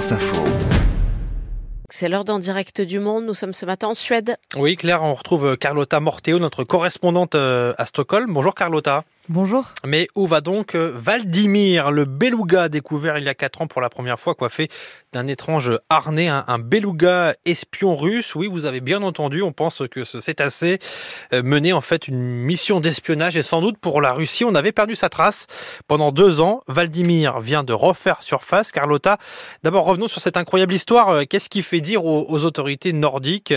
France Info. C'est l'heure d'en direct du monde. Nous sommes ce matin en Suède. Oui, Claire, on retrouve Carlotta Morteo, notre correspondante euh, à Stockholm. Bonjour Carlotta. Bonjour. Mais où va donc euh, Valdimir, le beluga découvert il y a 4 ans pour la première fois, coiffé d'un étrange harnais, un, beluga espion russe? Oui, vous avez bien entendu, on pense que ce cétacé euh, menait en fait une mission d'espionnage et sans doute pour la Russie, on avait perdu sa trace pendant deux ans. Valdimir vient de refaire surface. Carlotta, d'abord revenons sur cette incroyable histoire. Euh, qu'est-ce qui fait dire aux, autorités nordiques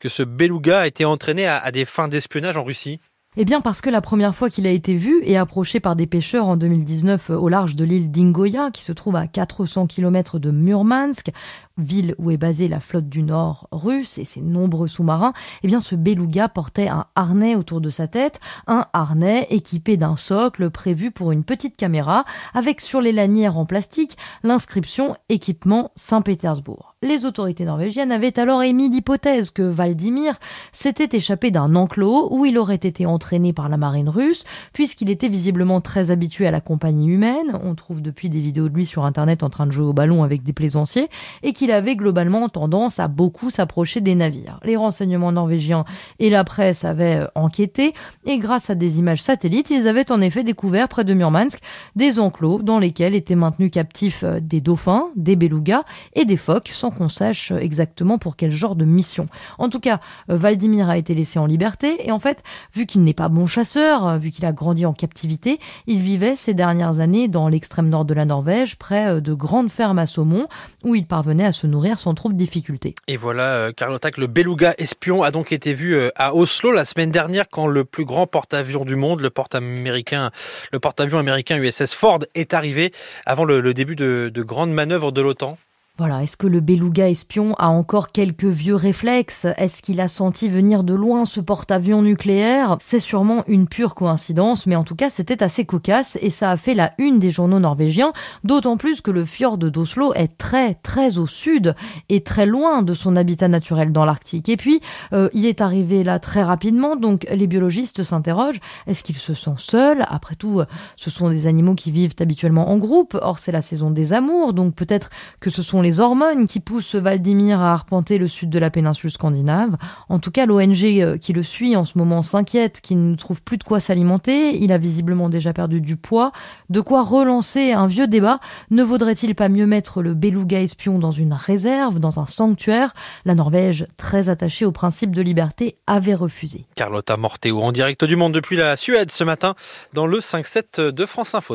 que ce beluga a été entraîné à des fins d'espionnage en Russie? Eh bien parce que la première fois qu'il a été vu et approché par des pêcheurs en 2019 euh, au large de l'île d'Ingoya, qui se trouve à 400 km de Murmansk, ville où est basée la flotte du Nord russe et ses nombreux sous-marins, eh bien ce beluga portait un harnais autour de sa tête, un harnais équipé d'un socle prévu pour une petite caméra avec sur les lanières en plastique l'inscription équipement Saint-Pétersbourg. Les autorités norvégiennes avaient alors émis l'hypothèse que Valdimir s'était échappé d'un enclos où il aurait été entraîné par la marine russe, puisqu'il était visiblement très habitué à la compagnie humaine. On trouve depuis des vidéos de lui sur internet en train de jouer au ballon avec des plaisanciers et qui il avait globalement tendance à beaucoup s'approcher des navires. Les renseignements norvégiens et la presse avaient euh, enquêté et grâce à des images satellites, ils avaient en effet découvert près de Murmansk des enclos dans lesquels étaient maintenus captifs euh, des dauphins, des belugas et des phoques qu'on sache euh, exactement pour quel genre de mission. En tout cas, Valdimir a été laissé en liberté et en fait, vu qu'il n'est pas bon chasseur, vu qu'il a grandi en captivité, il vivait ces dernières années dans l'extrême nord de la Norvège, près de grandes fermes à saumon, où il parvenait à se nourrir sans trop de difficultés. Et voilà, euh, Carlotta, le beluga espion a donc été vu euh, à Oslo la semaine dernière quand le plus grand porte-avions du monde, le porte-américain, le porte-avions américain USS Ford est arrivé avant le, début de grandes manœuvres de l'OTAN. Voilà, est-ce que le beluga espion a encore quelques vieux réflexes? Est-ce qu'il a senti venir de loin ce porte-avions nucléaire? C'est sûrement une pure coïncidence, mais en tout cas c'était assez cocasse et ça a fait la une des journaux norvégiens, d'autant plus que le fjord d'Oslo est très très au sud et très loin de son habitat naturel dans l'Arctique. Et puis euh, il est arrivé là très rapidement, donc les biologistes s'interrogent, est-ce qu'il se sent seul? Après tout, ce sont des animaux qui vivent habituellement en groupe, or c'est la saison des amours, donc peut-être que ce sont les hormones qui poussent Valdimir à arpenter le sud de la péninsule scandinave. En tout cas, l'ONG euh, qui le suit en ce moment s'inquiète qu'il ne trouve plus de quoi s'alimenter. Il a visiblement déjà perdu du poids. De quoi relancer un vieux débat. Ne vaudrait-il pas mieux mettre le beluga espion dans une réserve, dans un sanctuaire? La Norvège, très attachée au principe de liberté, avait refusé. Carlotta Morteo en direct du monde depuis la Suède ce matin dans le 5-7 de France Info.